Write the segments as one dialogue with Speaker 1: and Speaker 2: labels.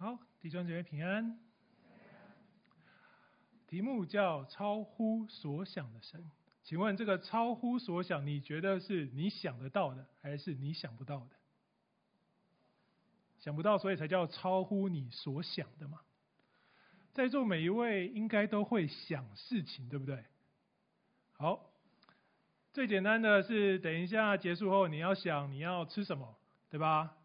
Speaker 1: 好，弟兄姐妹平安。题目叫“超乎所想的神”。请问这个“超乎所想”，你觉得是你想得到的，还是你想不到的？想不到，所以才叫超乎你所想的嘛。在座每一位应该都会想事情，对不对？好，最简单的是，等一下结束后，你要想你要吃什么，对吧？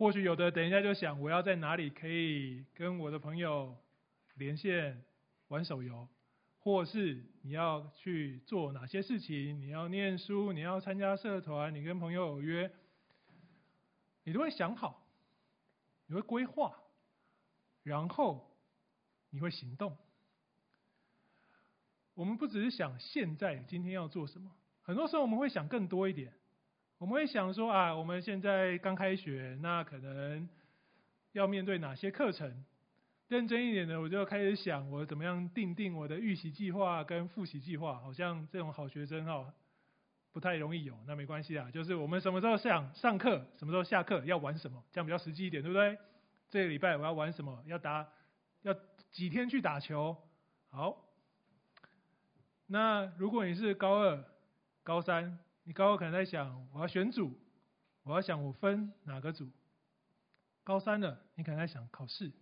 Speaker 1: 或许有的等一下就想我要在哪里可以跟我的朋友连线。玩手游，或是你要去做哪些事情？你要念书，你要参加社团，你跟朋友有约，你都会想好，你会规划，然后你会行动。我们不只是想现在今天要做什么，很多时候我们会想更多一点。我们会想说啊，我们现在刚开学，那可能要面对哪些课程？认真一点的，我就开始想我怎么样定定我的预习计划跟复习计划。好像这种好学生哦，不太容易有。那没关系啊，就是我们什么时候上上课，什么时候下课，要玩什么，这样比较实际一点，对不对？这个礼拜我要玩什么？要打，要几天去打球？好。那如果你是高二、高三，你高二可能在想我要选组，我要想我分哪个组。高三了，你可能在想考试。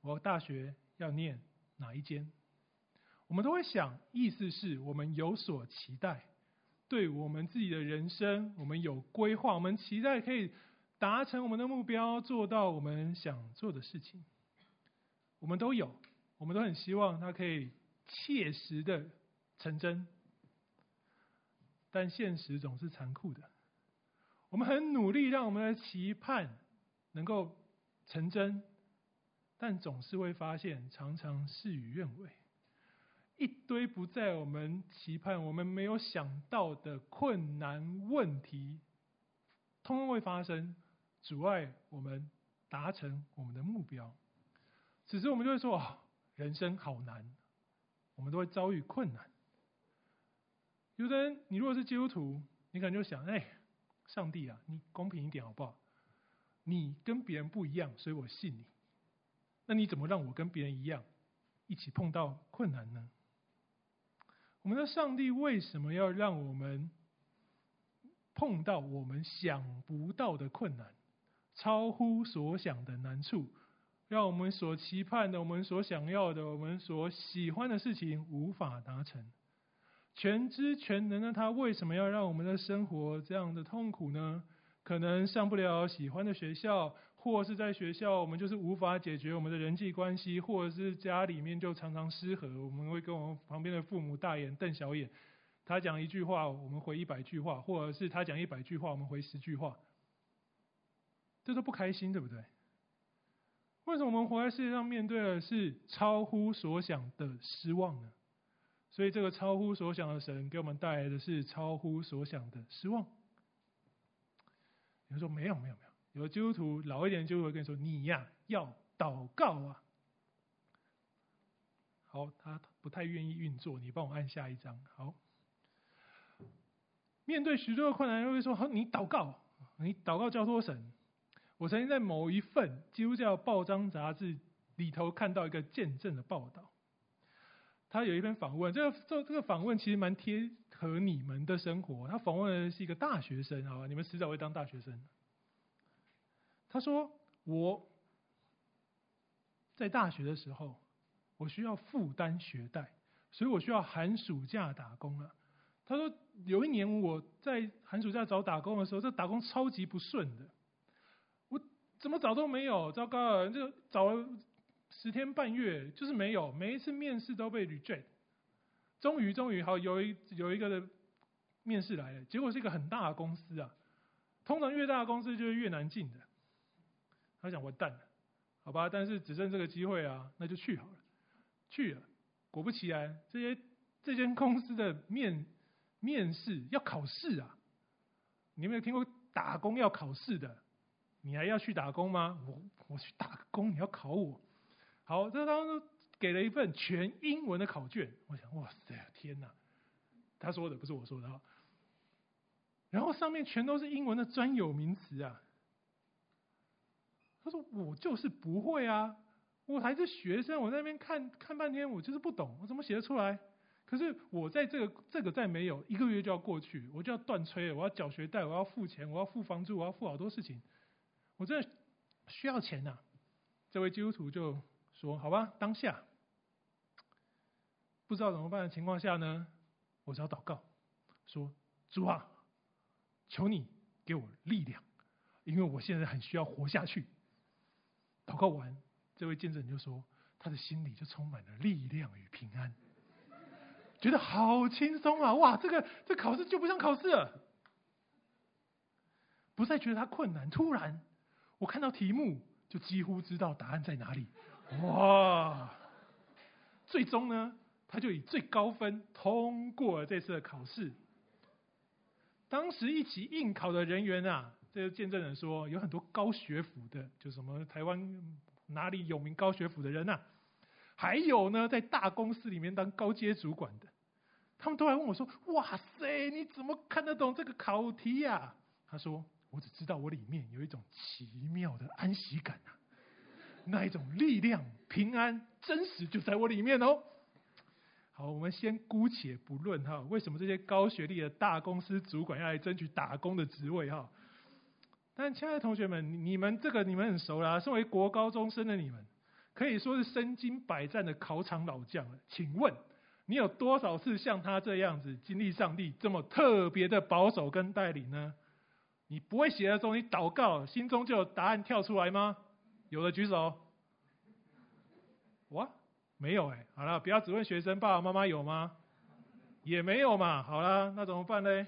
Speaker 1: 我大学要念哪一间？我们都会想，意思是我们有所期待，对我们自己的人生，我们有规划，我们期待可以达成我们的目标，做到我们想做的事情。我们都有，我们都很希望它可以切实的成真，但现实总是残酷的。我们很努力，让我们的期盼能够成真。但总是会发现，常常事与愿违，一堆不在我们期盼、我们没有想到的困难问题，通通会发生，阻碍我们达成我们的目标。此时我们就会说：“，人生好难。”我们都会遭遇困难。有的人，你如果是基督徒，你可能就想：“哎，上帝啊，你公平一点好不好？你跟别人不一样，所以我信你。”那你怎么让我跟别人一样，一起碰到困难呢？我们的上帝为什么要让我们碰到我们想不到的困难，超乎所想的难处，让我们所期盼的、我们所想要的、我们所喜欢的事情无法达成？全知全能的他为什么要让我们的生活这样的痛苦呢？可能上不了喜欢的学校，或是在学校我们就是无法解决我们的人际关系，或者是家里面就常常失和，我们会跟我们旁边的父母大眼瞪小眼。他讲一句话，我们回一百句话，或者是他讲一百句话，我们回十句话，这都不开心，对不对？为什么我们活在世界上面对的是超乎所想的失望呢？所以这个超乎所想的神给我们带来的是超乎所想的失望。有人说没有没有没有，有的基督徒老一点就会跟你说，你呀要祷告啊。好，他不太愿意运作，你帮我按下一张。好，面对许多的困难，又会说好，你祷告，你祷告交托神。我曾经在某一份基督教报章杂志里头看到一个见证的报道，他有一篇访问，这个这这个访问其实蛮贴合你们的生活。他访问的是一个大学生，好吧？你们迟早会当大学生。他说：“我在大学的时候，我需要负担学贷，所以我需要寒暑假打工了。”他说：“有一年我在寒暑假找打工的时候，这打工超级不顺的，我怎么找都没有，糟糕了，就找了。”十天半月就是没有，每一次面试都被 reject。终于，终于好有一有一个的面试来了，结果是一个很大的公司啊。通常越大的公司就是越难进的。他想完蛋了，好吧，但是只剩这个机会啊，那就去好了。去了，果不其然，这些这间公司的面面试要考试啊。你有没有听过打工要考试的？你还要去打工吗？我我去打工，你要考我？好，这当中给了一份全英文的考卷。我想，哇塞，天哪！他说的不是我说的。然后上面全都是英文的专有名词啊。他说：“我就是不会啊，我还是学生，我在那边看看半天，我就是不懂，我怎么写得出来？可是我在这个这个再没有一个月就要过去，我就要断炊，我要缴学贷，我要付钱，我要付房租，我要付好多事情，我真的需要钱呐、啊。”这位基督徒就说：“好吧，当下不知道怎么办的情况下呢，我只要祷告，说主啊，求你给我力量，因为我现在很需要活下去。”祷告完，这位见证人就说：“他的心里就充满了力量与平安，觉得好轻松啊！哇，这个这考试就不像考试了，不再觉得它困难。突然，我看到题目，就几乎知道答案在哪里。哇！最终呢，他就以最高分通过了这次的考试。当时一起应考的人员啊。”这个见证人说，有很多高学府的，就什么台湾哪里有名高学府的人呐、啊，还有呢，在大公司里面当高阶主管的，他们都来问我说：“哇塞，你怎么看得懂这个考题呀、啊？”他说：“我只知道我里面有一种奇妙的安息感啊，那一种力量、平安、真实就在我里面哦。”好，我们先姑且不论哈，为什么这些高学历的大公司主管要来争取打工的职位哈？但亲爱的同学们，你们这个你们很熟啦。身为国高中生的你们，可以说是身经百战的考场老将了。请问，你有多少次像他这样子经历上帝这么特别的保守跟带领呢？你不会写的时候，你祷告，心中就有答案跳出来吗？有的举手。哇，没有哎、好了，不要只问学生，爸爸妈妈有吗？也没有嘛。好了，那怎么办呢？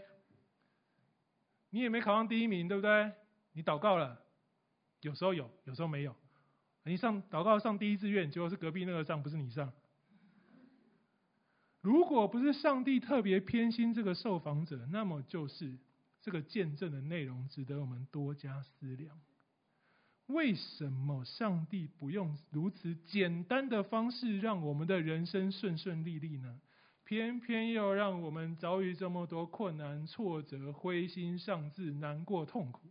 Speaker 1: 你也没考上第一名，对不对？你祷告了，有时候有，有时候没有。你上祷告上第一志愿，结果是隔壁那个上，不是你上。如果不是上帝特别偏心这个受访者，那么就是这个见证的内容值得我们多加思量。为什么上帝不用如此简单的方式，让我们的人生顺顺利利呢？偏偏要让我们遭遇这么多困难、挫折、灰心丧志、难过、痛苦。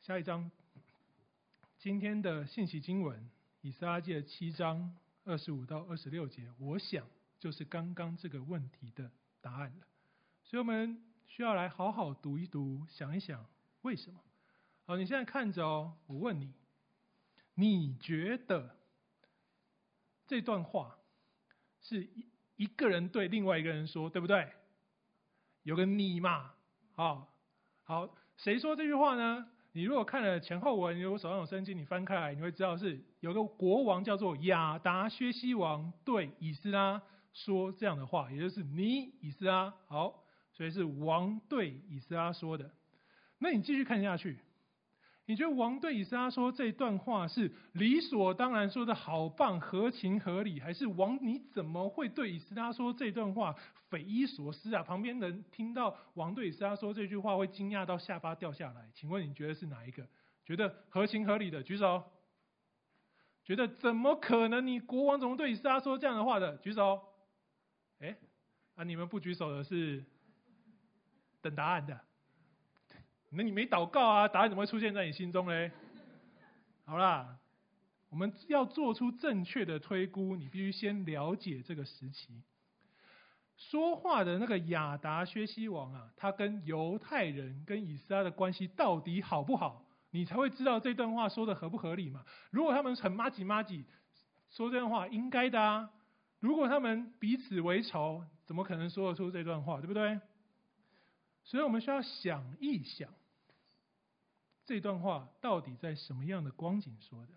Speaker 1: 下一章，今天的信息经文，以斯拉记七章二十五到二十六节，我想就是刚刚这个问题的答案了。所以我们需要来好好读一读，想一想为什么。好，你现在看着哦，我问你，你觉得这段话是一一个人对另外一个人说，对不对？有个你嘛，好，好，谁说这句话呢？你如果看了前后文，如果手上有圣经，你翻开来，你会知道是有个国王叫做亚达薛西王对以斯拉说这样的话，也就是你以斯拉，好，所以是王对以斯拉说的。那你继续看下去。你觉得王对以斯拉说这段话是理所当然说的好棒，合情合理，还是王你怎么会对以斯拉说这段话匪夷所思啊？旁边人听到王对以斯拉说这句话会惊讶到下巴掉下来。请问你觉得是哪一个？觉得合情合理的举手。觉得怎么可能？你国王怎么对以斯拉说这样的话的举手。哎，啊你们不举手的是等答案的。那你没祷告啊？答案怎么会出现在你心中呢？好啦，我们要做出正确的推估，你必须先了解这个时期。说话的那个亚达薛西王啊，他跟犹太人跟以色列的关系到底好不好？你才会知道这段话说的合不合理嘛。如果他们很麻吉麻吉，说这段话应该的啊。如果他们彼此为仇，怎么可能说得出这段话？对不对？所以我们需要想一想。这段话到底在什么样的光景说的？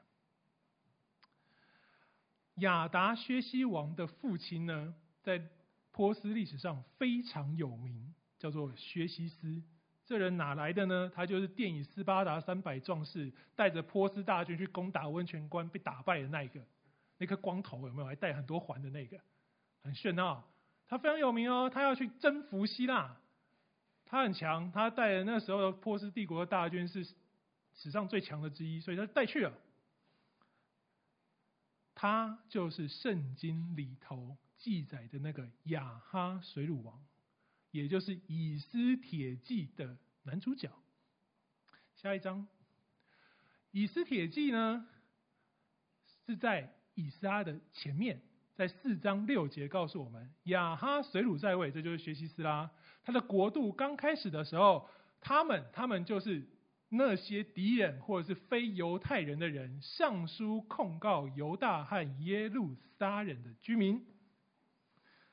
Speaker 1: 亚达薛西王的父亲呢，在波斯历史上非常有名，叫做薛西斯。这人哪来的呢？他就是电影《斯巴达三百壮士》带着波斯大军去攻打温泉关被打败的那一个，那颗光头有没有？还带很多环的那个，很炫啊！他非常有名哦，他要去征服希腊，他很强，他带的那时候的波斯帝国的大军是。史上最强的之一，所以他带去了。他就是圣经里头记载的那个亚哈水鲁王，也就是以斯铁记的男主角。下一章，以斯铁记呢是在以斯拉的前面，在四章六节告诉我们，亚哈水鲁在位，这就是学习斯拉。他的国度刚开始的时候，他们他们就是那些敌人或者是非犹太人的人，上书控告犹大和耶路撒冷的居民。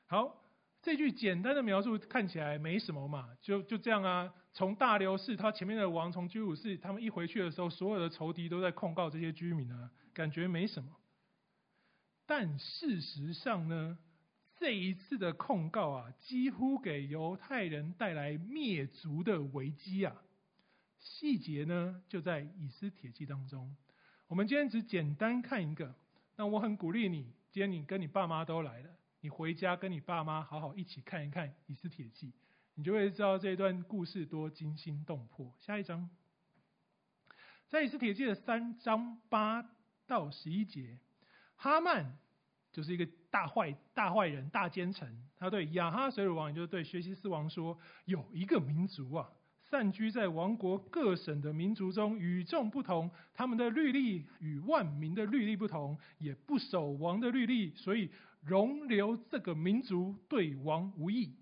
Speaker 1: 好。这句简单的描述看起来没什么嘛，就就这样啊。从大流士他前面的王，从居鲁士他们一回去的时候，所有的仇敌都在控告这些居民啊，感觉没什么。但事实上呢，这一次的控告啊，几乎给犹太人带来灭族的危机啊。细节呢，就在以斯帖记当中。我们今天只简单看一个，那我很鼓励你，今天你跟你爸妈都来了。你回家跟你爸妈好好一起看一看《以斯帖记》，你就会知道这段故事多惊心动魄。下一章，在《以斯帖记》的三章八到十一节，哈曼就是一个大坏大坏人、大奸臣，他对亚哈随鲁王，也就是对薛西斯王说：“有一个民族啊，散居在王国各省的民族中，与众不同，他们的律例与万民的律例不同，也不守王的律例，所以。”容留这个民族对王无益。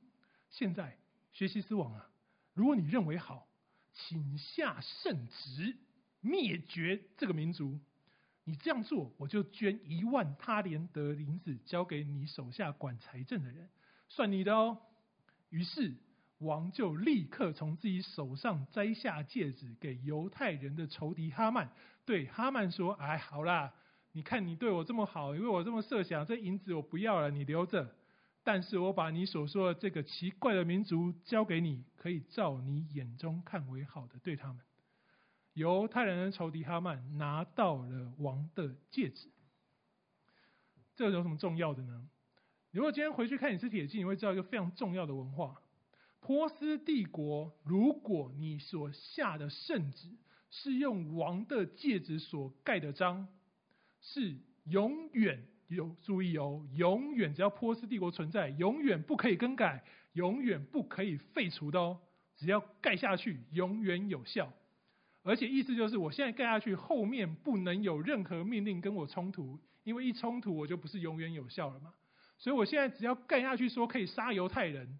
Speaker 1: 现在，薛西斯王啊，如果你认为好，请下圣旨灭绝这个民族。你这样做，我就捐一万他连德银子交给你手下管财政的人，算你的哦。于是，王就立刻从自己手上摘下戒指，给犹太人的仇敌哈曼，对哈曼说：“哎，好啦。”你看你对我这么好，因为我这么设想，这银子我不要了，你留着。但是我把你所说的这个奇怪的民族交给你，可以照你眼中看为好的对他们。犹太人的仇敌哈曼拿到了王的戒指，这有什么重要的呢？如果今天回去看以斯帖记，你会知道一个非常重要的文化：波斯帝国，如果你所下的圣旨是用王的戒指所盖的章。是永远有注意哦，永远只要波斯帝国存在，永远不可以更改，永远不可以废除的哦。只要盖下去，永远有效。而且意思就是，我现在盖下去，后面不能有任何命令跟我冲突，因为一冲突，我就不是永远有效了嘛。所以我现在只要盖下去，说可以杀犹太人，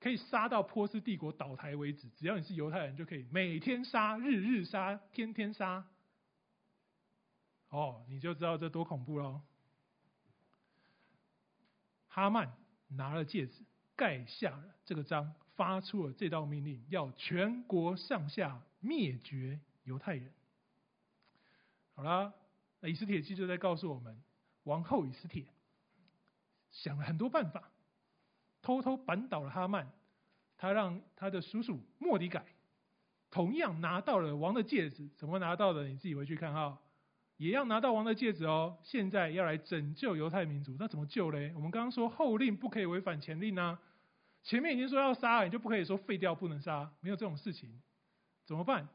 Speaker 1: 可以杀到波斯帝国倒台为止。只要你是犹太人，就可以每天杀，日日杀，天天杀。哦，你就知道这多恐怖喽！哈曼拿了戒指，盖下了这个章，发出了这道命令，要全国上下灭绝犹太人。好啦，那以斯帖记就在告诉我们，王后以斯帖想了很多办法，偷偷扳倒了哈曼，他让他的叔叔莫迪改同样拿到了王的戒指，怎么拿到的？你自己回去看哈。也要拿到王的戒指哦！现在要来拯救犹太民族，那怎么救嘞？我们刚刚说后令不可以违反前令啊，前面已经说要杀，你就不可以说废掉不能杀，没有这种事情，怎么办？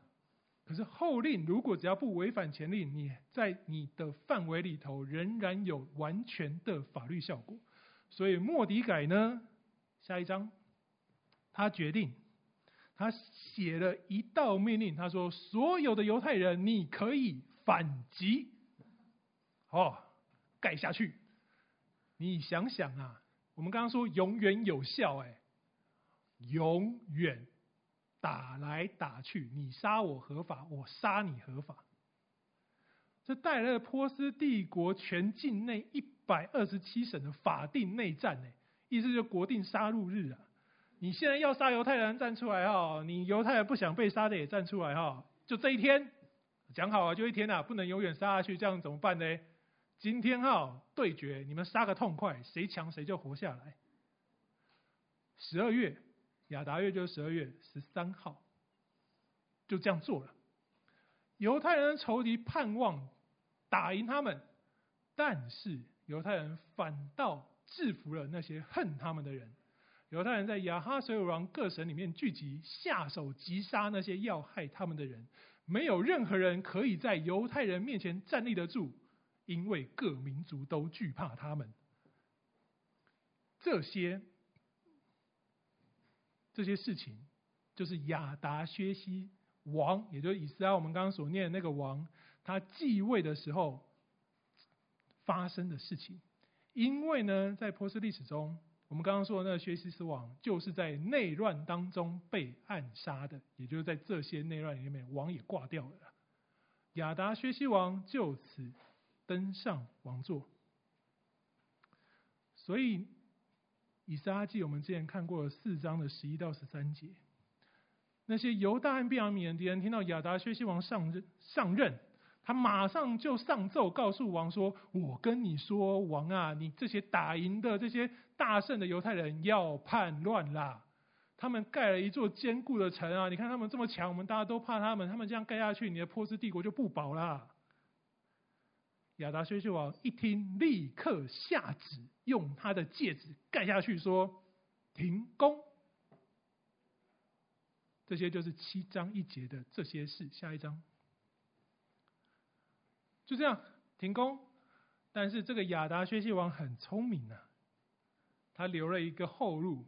Speaker 1: 可是后令如果只要不违反前令，你在你的范围里头仍然有完全的法律效果。所以莫迪改呢，下一章，他决定，他写了一道命令，他说所有的犹太人，你可以。反击，哦，盖下去。你想想啊，我们刚刚说永远有效，哎，永远打来打去，你杀我合法，我杀你合法。这带来了波斯帝国全境内一百二十七省的法定内战，哎，意思就是国定杀戮日啊。你现在要杀犹太人，站出来哈！你犹太人不想被杀的也站出来哈！就这一天。讲好啊，就一天啊，不能永远杀下去，这样怎么办呢？今天哈对决，你们杀个痛快，谁强谁就活下来。十二月，亚达月就是十二月十三号，就这样做了。犹太人的仇敌盼望打赢他们，但是犹太人反倒制服了那些恨他们的人。犹太人在亚哈随鲁王各省里面聚集，下手击杀那些要害他们的人。没有任何人可以在犹太人面前站立得住，因为各民族都惧怕他们。这些这些事情，就是亚达薛西王，也就是以斯拉我们刚刚所念的那个王，他继位的时候发生的事情。因为呢，在波斯历史中，我们刚刚说的那个薛西斯王，就是在内乱当中被暗杀的，也就是在这些内乱里面，王也挂掉了。亚达薛西王就此登上王座。所以，以撒记我们之前看过了四章的十一到十三节，那些犹大和便雅悯的敌人听到亚达薛西王上任上任，他马上就上奏告诉王说：“我跟你说，王啊，你这些打赢的这些大胜的犹太人要叛乱啦！他们盖了一座坚固的城啊！你看他们这么强，我们大家都怕他们。他们这样盖下去，你的波斯帝国就不保啦！”亚达薛西王一听，立刻下旨，用他的戒指盖下去，说：“停工。”这些就是七章一节的这些事。下一章，就这样停工。但是这个亚达薛西王很聪明啊，他留了一个后路，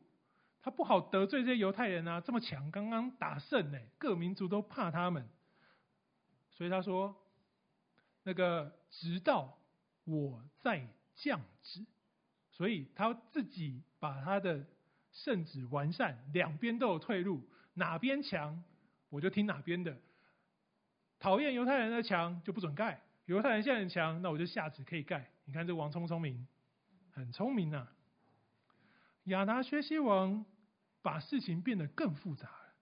Speaker 1: 他不好得罪这些犹太人啊，这么强，刚刚打胜呢，各民族都怕他们，所以他说。那个直到我再降旨，所以他自己把他的圣旨完善，两边都有退路，哪边强我就听哪边的。讨厌犹太人的墙就不准盖，犹太人现在很强，那我就下旨可以盖。你看这王聪不聪明？很聪明呐、啊。亚达薛西王把事情变得更复杂了。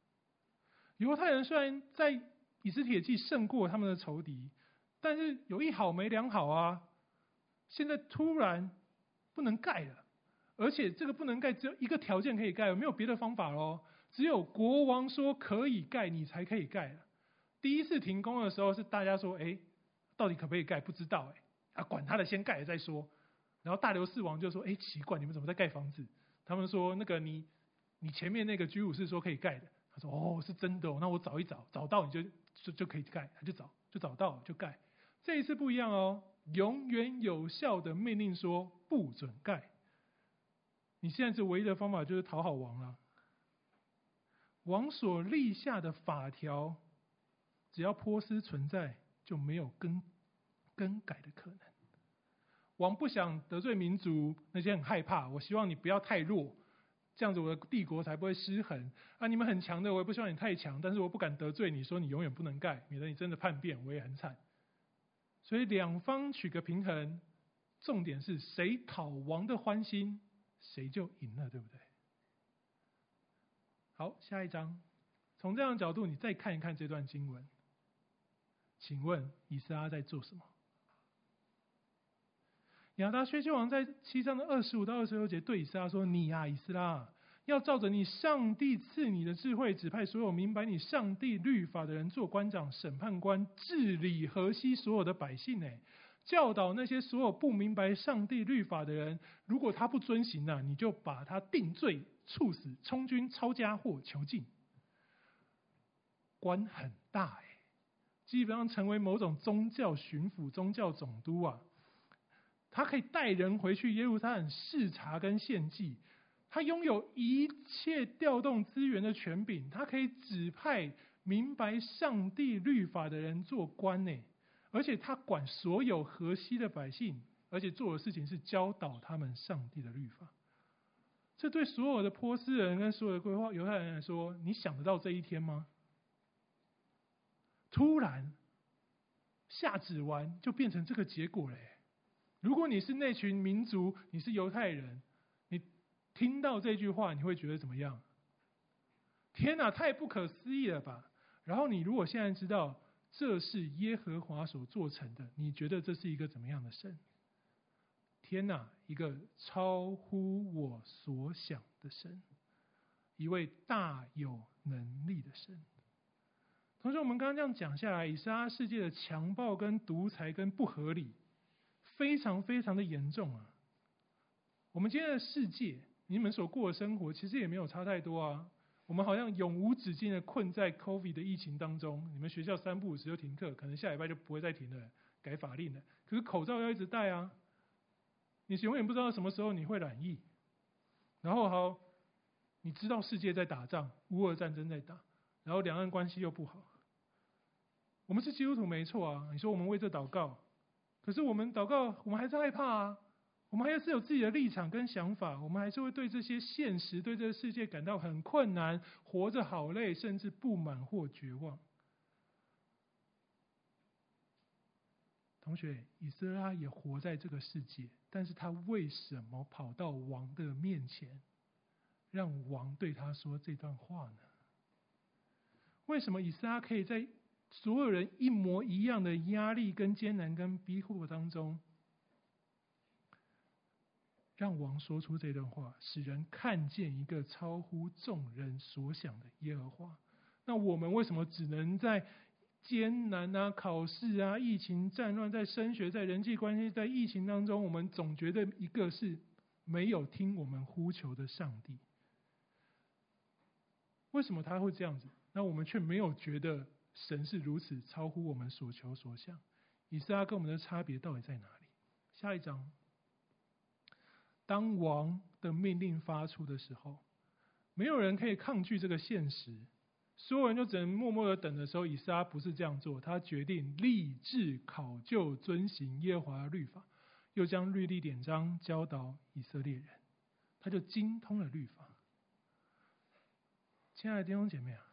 Speaker 1: 犹太人虽然在以斯帖记胜过他们的仇敌。但是有一好没两好啊！现在突然不能盖了，而且这个不能盖只有一个条件可以盖，没有别的方法喽。只有国王说可以盖，你才可以盖了。第一次停工的时候是大家说，哎，到底可不可以盖？不知道哎，啊，管他的，先盖了再说。然后大流士王就说，哎，奇怪，你们怎么在盖房子？他们说，那个你你前面那个居鲁士说可以盖的。他说，哦，是真的哦，那我找一找，找到你就就就可以盖，他就找就找到就盖。这一次不一样哦，永远有效的命令说不准盖。你现在是唯一的方法就是讨好王了。王所立下的法条，只要波斯存在，就没有更更改的可能。王不想得罪民族，那些很害怕。我希望你不要太弱，这样子我的帝国才不会失衡。啊，你们很强的，我也不希望你太强，但是我不敢得罪你，说你永远不能盖，免得你真的叛变，我也很惨。所以两方取个平衡，重点是谁讨王的欢心，谁就赢了，对不对？好，下一章，从这样角度，你再看一看这段经文，请问以斯拉在做什么？亚达薛西王在七章的二十五到二十六节对以斯拉说：“你呀、啊，以斯拉。”要照着你上帝赐你的智慧，指派所有明白你上帝律法的人做官长、审判官，治理河西所有的百姓。呢，教导那些所有不明白上帝律法的人，如果他不遵行呢，你就把他定罪、处死、充军、抄家或囚禁。官很大，基本上成为某种宗教巡抚、宗教总督啊。他可以带人回去耶路撒冷视察跟献祭。他拥有一切调动资源的权柄，他可以指派明白上帝律法的人做官呢，而且他管所有河西的百姓，而且做的事情是教导他们上帝的律法。这对所有的波斯人跟所有的规划犹太人来说，你想得到这一天吗？突然下旨完就变成这个结果嘞！如果你是那群民族，你是犹太人。你听到这句话，你会觉得怎么样？天哪，太不可思议了吧！然后你如果现在知道这是耶和华所做成的，你觉得这是一个怎么样的神？天哪，一个超乎我所想的神，一位大有能力的神。同时，我们刚刚这样讲下来，以斯拉世界的强暴、跟独裁、跟不合理，非常非常的严重啊！我们今天的世界。你们所过的生活其实也没有差太多啊。我们好像永无止境的困在 COVID 的疫情当中。你们学校三不五时就停课，可能下礼拜就不会再停了，改法令了。可是口罩要一直戴啊。你永远不知道什么时候你会染疫。然后好，你知道世界在打仗，乌俄战争在打，然后两岸关系又不好。我们是基督徒没错啊。你说我们为这祷告，可是我们祷告，我们还是害怕啊。我们还是有自己的立场跟想法，我们还是会对这些现实、对这个世界感到很困难，活着好累，甚至不满或绝望。同学，以斯拉也活在这个世界，但是他为什么跑到王的面前，让王对他说这段话呢？为什么以斯拉可以在所有人一模一样的压力、跟艰难、跟逼迫当中？让王说出这段话，使人看见一个超乎众人所想的耶和华。那我们为什么只能在艰难啊、考试啊、疫情、战乱、在升学、在人际关系、在疫情当中，我们总觉得一个是没有听我们呼求的上帝？为什么他会这样子？那我们却没有觉得神是如此超乎我们所求所想？以撒跟我们的差别到底在哪里？下一章。当王的命令发出的时候，没有人可以抗拒这个现实，所有人就只能默默的等的时候，以撒不是这样做，他决定立志考究遵行耶和华的律法，又将律例典章教导以色列人，他就精通了律法。亲爱的弟兄姐妹啊，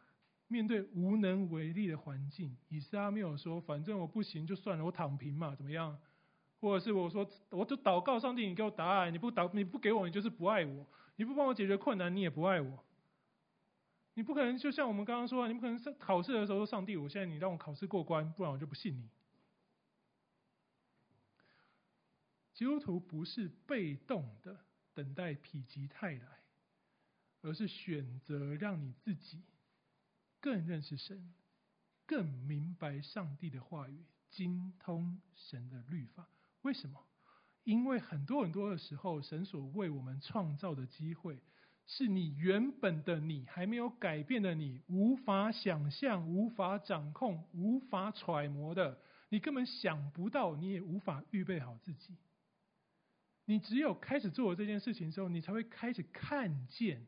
Speaker 1: 面对无能为力的环境，以撒没有说，反正我不行就算了，我躺平嘛，怎么样？或者是我说，我就祷告上帝，你给我答案。你不祷，你不给我，你就是不爱我。你不帮我解决困难，你也不爱我。你不可能就像我们刚刚说，你不可能是考试的时候说上帝，我现在你让我考试过关，不然我就不信你。基督徒不是被动的等待否极泰来，而是选择让你自己更认识神，更明白上帝的话语，精通神的律法。为什么？因为很多很多的时候，神所为我们创造的机会，是你原本的你还没有改变的你，无法想象、无法掌控、无法揣摩的，你根本想不到，你也无法预备好自己。你只有开始做了这件事情之后，你才会开始看见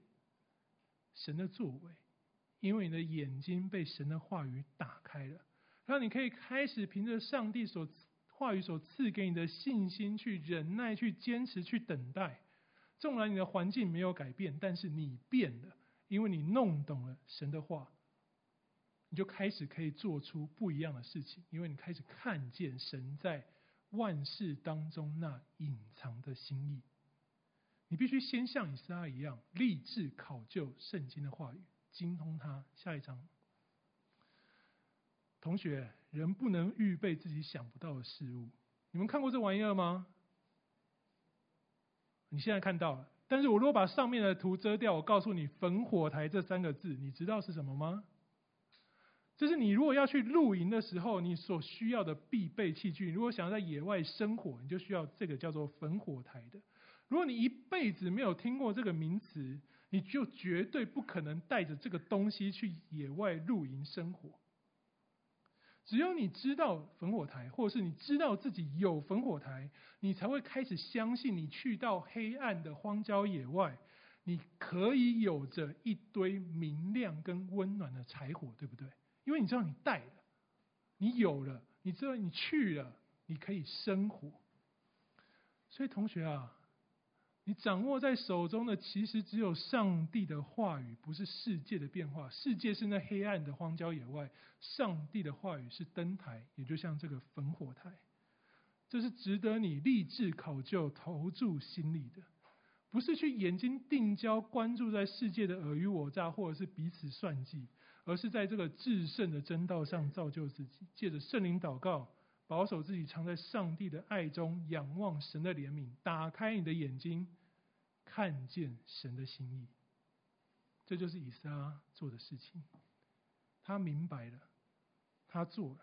Speaker 1: 神的作为，因为你的眼睛被神的话语打开了，然后你可以开始凭着上帝所。话语所赐给你的信心，去忍耐，去坚持，去等待。纵然你的环境没有改变，但是你变了，因为你弄懂了神的话，你就开始可以做出不一样的事情。因为你开始看见神在万事当中那隐藏的心意。你必须先像以斯拉一样，立志考究圣经的话语，精通它。下一章。同学，人不能预备自己想不到的事物。你们看过这玩意儿吗？你现在看到了，但是我如果把上面的图遮掉，我告诉你“焚火台”这三个字，你知道是什么吗？这是你如果要去露营的时候，你所需要的必备器具。如果想要在野外生火，你就需要这个叫做焚火台的。如果你一辈子没有听过这个名词，你就绝对不可能带着这个东西去野外露营生火。只有你知道焚火台，或者是你知道自己有焚火台，你才会开始相信，你去到黑暗的荒郊野外，你可以有着一堆明亮跟温暖的柴火，对不对？因为你知道你带了，你有了，你知道你去了，你可以生火。所以同学啊。你掌握在手中的，其实只有上帝的话语，不是世界的变化。世界是那黑暗的荒郊野外，上帝的话语是灯台，也就像这个焚火台。这是值得你立志考究、投注心力的，不是去眼睛定焦、关注在世界的尔虞我诈，或者是彼此算计，而是在这个至圣的真道上造就自己，借着圣灵祷告。保守自己藏在上帝的爱中，仰望神的怜悯，打开你的眼睛，看见神的心意。这就是以撒做的事情。他明白了，他做了，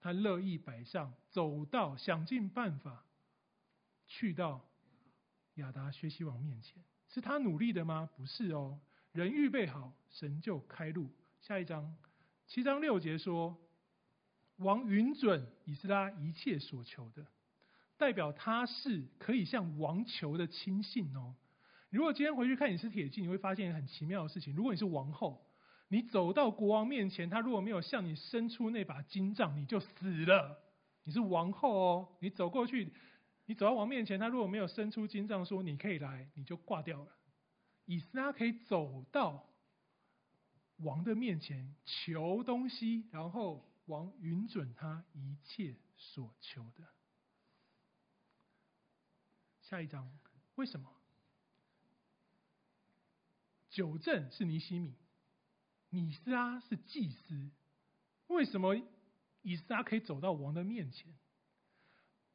Speaker 1: 他乐意摆上，走到想尽办法，去到亚达薛西王面前。是他努力的吗？不是哦，人预备好，神就开路。下一章七章六节说。王允准以斯拉一切所求的，代表他是可以向王求的亲信哦。如果今天回去看《以斯铁记》，你会发现很奇妙的事情。如果你是王后，你走到国王面前，他如果没有向你伸出那把金杖，你就死了。你是王后哦，你走过去，你走到王面前，他如果没有伸出金杖说你可以来，你就挂掉了。以斯拉可以走到王的面前求东西，然后王允准他一切所求的。下一章，为什么？九正是尼西米，以斯拉是祭司，为什么以斯拉可以走到王的面前？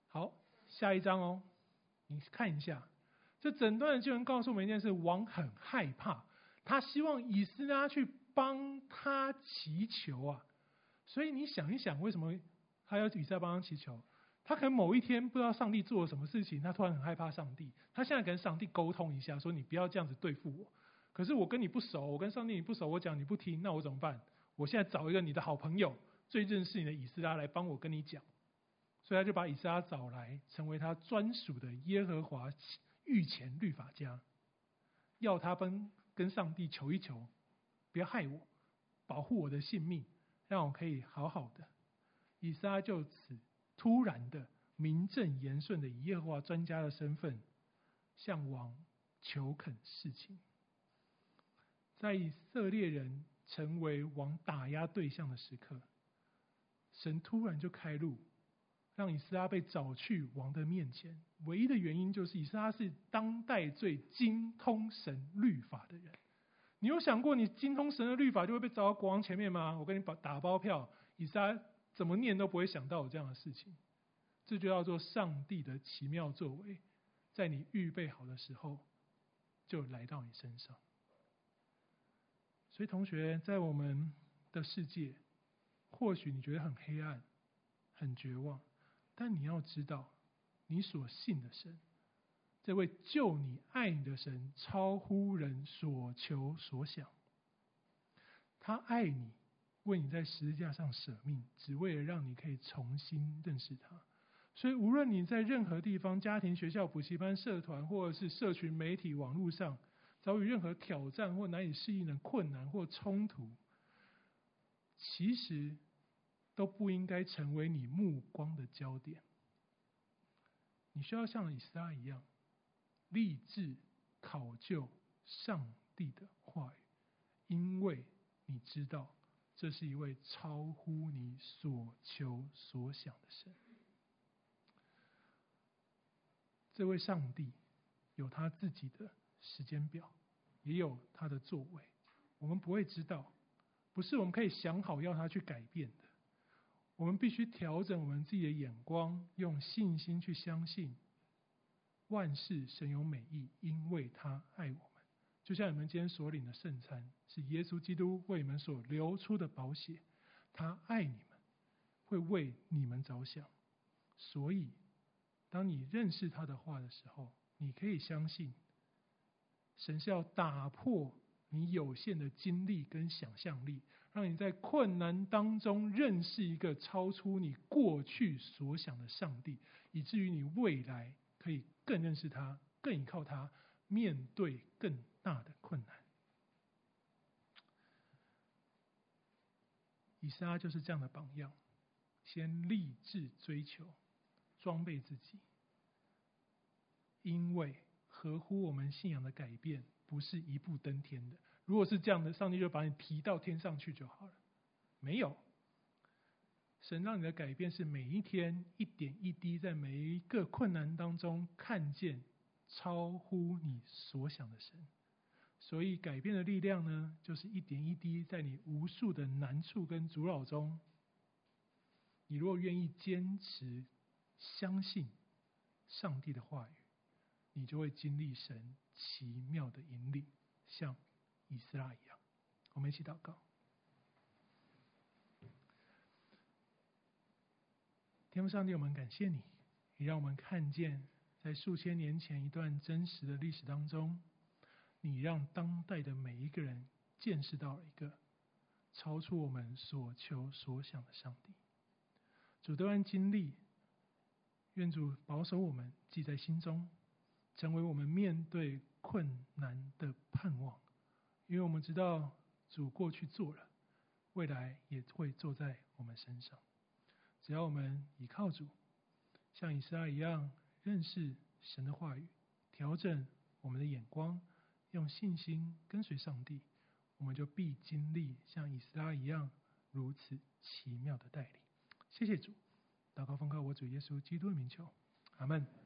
Speaker 1: 好，下一章哦，你看一下。这整段就能告诉我们一件事：王很害怕，他希望以斯拉去帮他祈求啊。所以你想一想，为什么他要以斯拉帮他祈求？他可能某一天不知道上帝做了什么事情，他突然很害怕上帝。他现在跟上帝沟通一下，说：“你不要这样子对付我。”可是我跟你不熟，我跟上帝你不熟，我讲你不听，那我怎么办？我现在找一个你的好朋友，最认识你的以斯拉来帮我跟你讲。所以他就把以斯拉找来，成为他专属的耶和华。御前律法家，要他跟跟上帝求一求，不要害我，保护我的性命，让我可以好好的。以撒就此突然的名正言顺的以耶和华专家的身份，向王求恳事情。在以色列人成为王打压对象的时刻，神突然就开路。让以撒被找去王的面前，唯一的原因就是以撒是当代最精通神律法的人。你有想过，你精通神的律法就会被找到国王前面吗？我跟你打包票，以撒怎么念都不会想到有这样的事情。这就叫做上帝的奇妙作为，在你预备好的时候，就来到你身上。所以，同学，在我们的世界，或许你觉得很黑暗，很绝望。但你要知道，你所信的神，这位救你、爱你的神，超乎人所求所想。他爱你，为你在十字架上舍命，只为了让你可以重新认识他。所以，无论你在任何地方，家庭、学校、补习班、社团，或者是社群媒体、网络上，遭遇任何挑战或难以适应的困难或冲突，其实。都不应该成为你目光的焦点。你需要像以斯拉一样，立志考究上帝的话语，因为你知道这是一位超乎你所求所想的神。这位上帝有他自己的时间表，也有他的作为，我们不会知道，不是我们可以想好要他去改变的。我们必须调整我们自己的眼光，用信心去相信万事神有美意，因为他爱我们。就像你们今天所领的圣餐，是耶稣基督为你们所流出的宝血，他爱你们，会为你们着想。所以，当你认识他的话的时候，你可以相信，神是要打破你有限的精力跟想象力。让你在困难当中认识一个超出你过去所想的上帝，以至于你未来可以更认识他，更依靠他，面对更大的困难。以撒就是这样的榜样，先立志追求，装备自己，因为合乎我们信仰的改变，不是一步登天的。如果是这样的，上帝就把你提到天上去就好了。没有，神让你的改变是每一天一点一滴，在每一个困难当中看见超乎你所想的神。所以改变的力量呢，就是一点一滴在你无数的难处跟阻扰中，你若愿意坚持相信上帝的话语，你就会经历神奇妙的引领，像。以斯拉一样，我们一起祷告。天父上帝，我们感谢你，也让我们看见在数千年前一段真实的历史当中，你让当代的每一个人见识到了一个超出我们所求所想的上帝。主这段经历，愿主保守我们记在心中，成为我们面对困难的盼望。因为我们知道，主过去做了，未来也会做在我们身上。只要我们倚靠主，像以斯拉一样认识神的话语，调整我们的眼光，用信心跟随上帝，我们就必经历像以斯拉一样如此奇妙的带领。谢谢主，祷告奉靠我主耶稣基督的名求，阿门。